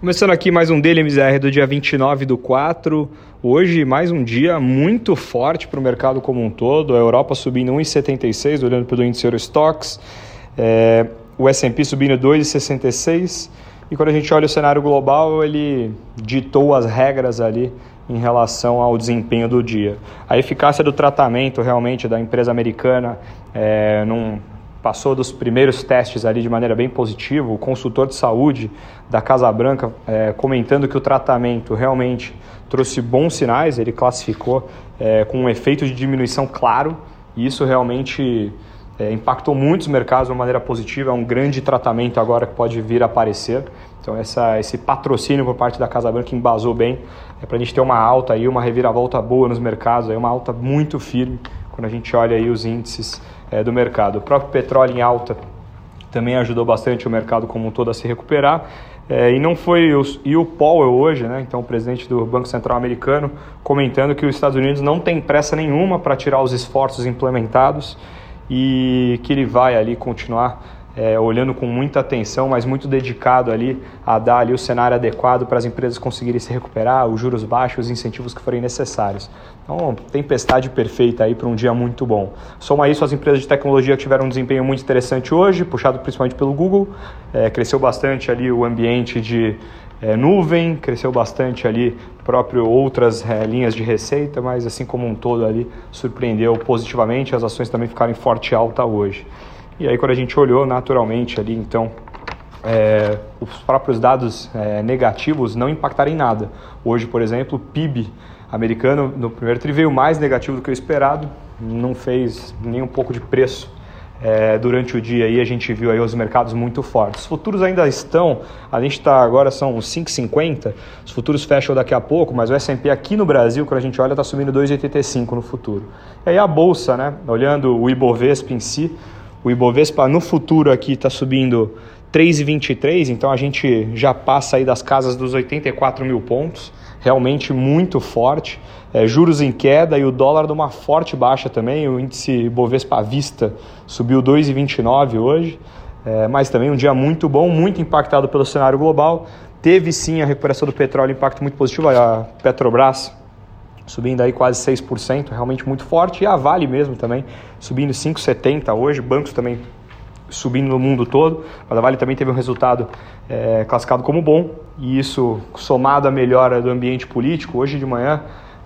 Começando aqui mais um Daily MZR do dia 29 do 4. Hoje, mais um dia muito forte para o mercado como um todo. A Europa subindo 1,76, olhando pelo índice Eurostox. É, o S&P subindo 2,66. E quando a gente olha o cenário global, ele ditou as regras ali em relação ao desempenho do dia. A eficácia do tratamento realmente da empresa americana é, num passou dos primeiros testes ali de maneira bem positiva. O consultor de saúde da Casa Branca é, comentando que o tratamento realmente trouxe bons sinais, ele classificou é, com um efeito de diminuição claro, e isso realmente é, impactou muitos mercados de uma maneira positiva. É um grande tratamento agora que pode vir a aparecer. Então, essa, esse patrocínio por parte da Casa Branca embasou bem é para a gente ter uma alta aí, uma reviravolta boa nos mercados, aí, uma alta muito firme quando a gente olha aí os índices é, do mercado. O próprio petróleo em alta também ajudou bastante o mercado como um todo a se recuperar. É, e não foi o, e o Powell hoje, né, então o presidente do Banco Central americano, comentando que os Estados Unidos não tem pressa nenhuma para tirar os esforços implementados e que ele vai ali continuar é, olhando com muita atenção, mas muito dedicado ali a dar ali o cenário adequado para as empresas conseguirem se recuperar, os juros baixos, os incentivos que forem necessários. Então, tempestade perfeita aí para um dia muito bom. Soma isso, as empresas de tecnologia tiveram um desempenho muito interessante hoje, puxado principalmente pelo Google. É, cresceu bastante ali o ambiente de é, nuvem, cresceu bastante ali próprio outras é, linhas de receita, mas assim como um todo ali surpreendeu positivamente. As ações também ficaram em forte alta hoje. E aí quando a gente olhou naturalmente ali, então é, os próprios dados é, negativos não impactaram em nada. Hoje, por exemplo, o PIB americano no primeiro tri veio mais negativo do que o esperado, não fez nem um pouco de preço é, durante o dia aí a gente viu aí os mercados muito fortes. Os futuros ainda estão, a gente está agora são 5,50, os futuros fecham daqui a pouco, mas o S&P aqui no Brasil, quando a gente olha, está subindo 2,85 no futuro. E aí a bolsa, né, olhando o Ibovespa em si, o Ibovespa no futuro aqui está subindo 3,23, então a gente já passa aí das casas dos 84 mil pontos, realmente muito forte. É, juros em queda e o dólar numa forte baixa também. O índice Ibovespa à vista subiu 2,29 hoje, é, mas também um dia muito bom, muito impactado pelo cenário global. Teve sim a recuperação do petróleo, impacto muito positivo. A Petrobras subindo aí quase 6%, realmente muito forte. E a Vale mesmo também, subindo 5,70 hoje, bancos também subindo no mundo todo, mas a Vale também teve um resultado é, classificado como bom, e isso somado à melhora do ambiente político, hoje de manhã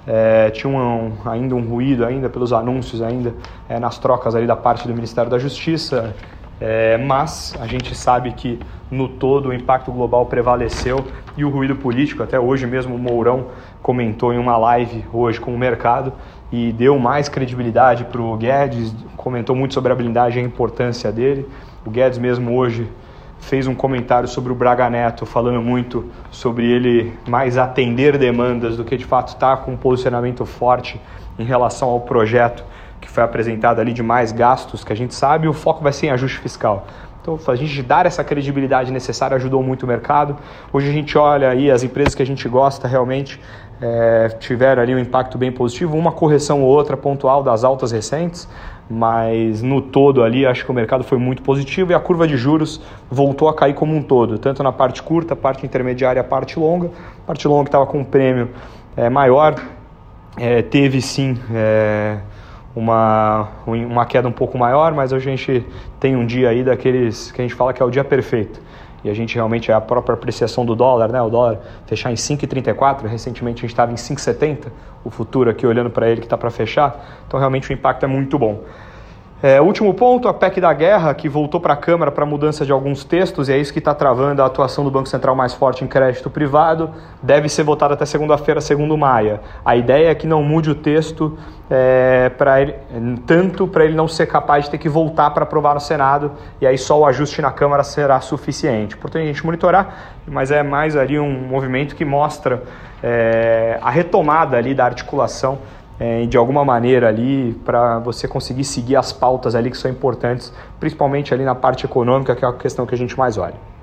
é, tinha um, ainda um ruído ainda pelos anúncios ainda é, nas trocas ali da parte do Ministério da Justiça, é, mas a gente sabe que no todo o impacto global prevaleceu e o ruído político, até hoje mesmo o Mourão comentou em uma live hoje com o mercado e deu mais credibilidade para o Guedes, comentou muito sobre a blindagem e a importância dele. O Guedes mesmo hoje fez um comentário sobre o Braga Neto, falando muito sobre ele mais atender demandas do que de fato estar tá com um posicionamento forte em relação ao projeto que foi apresentado ali de mais gastos, que a gente sabe, o foco vai ser em ajuste fiscal. Então, a gente dar essa credibilidade necessária ajudou muito o mercado. Hoje a gente olha aí as empresas que a gente gosta realmente é, tiveram ali um impacto bem positivo, uma correção ou outra pontual das altas recentes, mas no todo ali acho que o mercado foi muito positivo e a curva de juros voltou a cair como um todo, tanto na parte curta, parte intermediária, parte longa. A parte longa que estava com um prêmio é, maior, é, teve sim é, uma, uma queda um pouco maior, mas hoje a gente tem um dia aí daqueles que a gente fala que é o dia perfeito. E a gente realmente é a própria apreciação do dólar, né? O dólar fechar em 5,34, recentemente a gente estava em 5,70, o futuro aqui olhando para ele que está para fechar. Então realmente o impacto é muito bom. É, último ponto, a PEC da guerra, que voltou para a Câmara para mudança de alguns textos, e é isso que está travando a atuação do Banco Central mais forte em crédito privado, deve ser votada até segunda-feira, segundo Maia. A ideia é que não mude o texto é, para ele, tanto para ele não ser capaz de ter que voltar para aprovar no Senado, e aí só o ajuste na Câmara será suficiente. Portanto, a gente monitorar, mas é mais ali um movimento que mostra é, a retomada ali da articulação é, de alguma maneira ali para você conseguir seguir as pautas ali que são importantes, principalmente ali na parte econômica, que é a questão que a gente mais olha.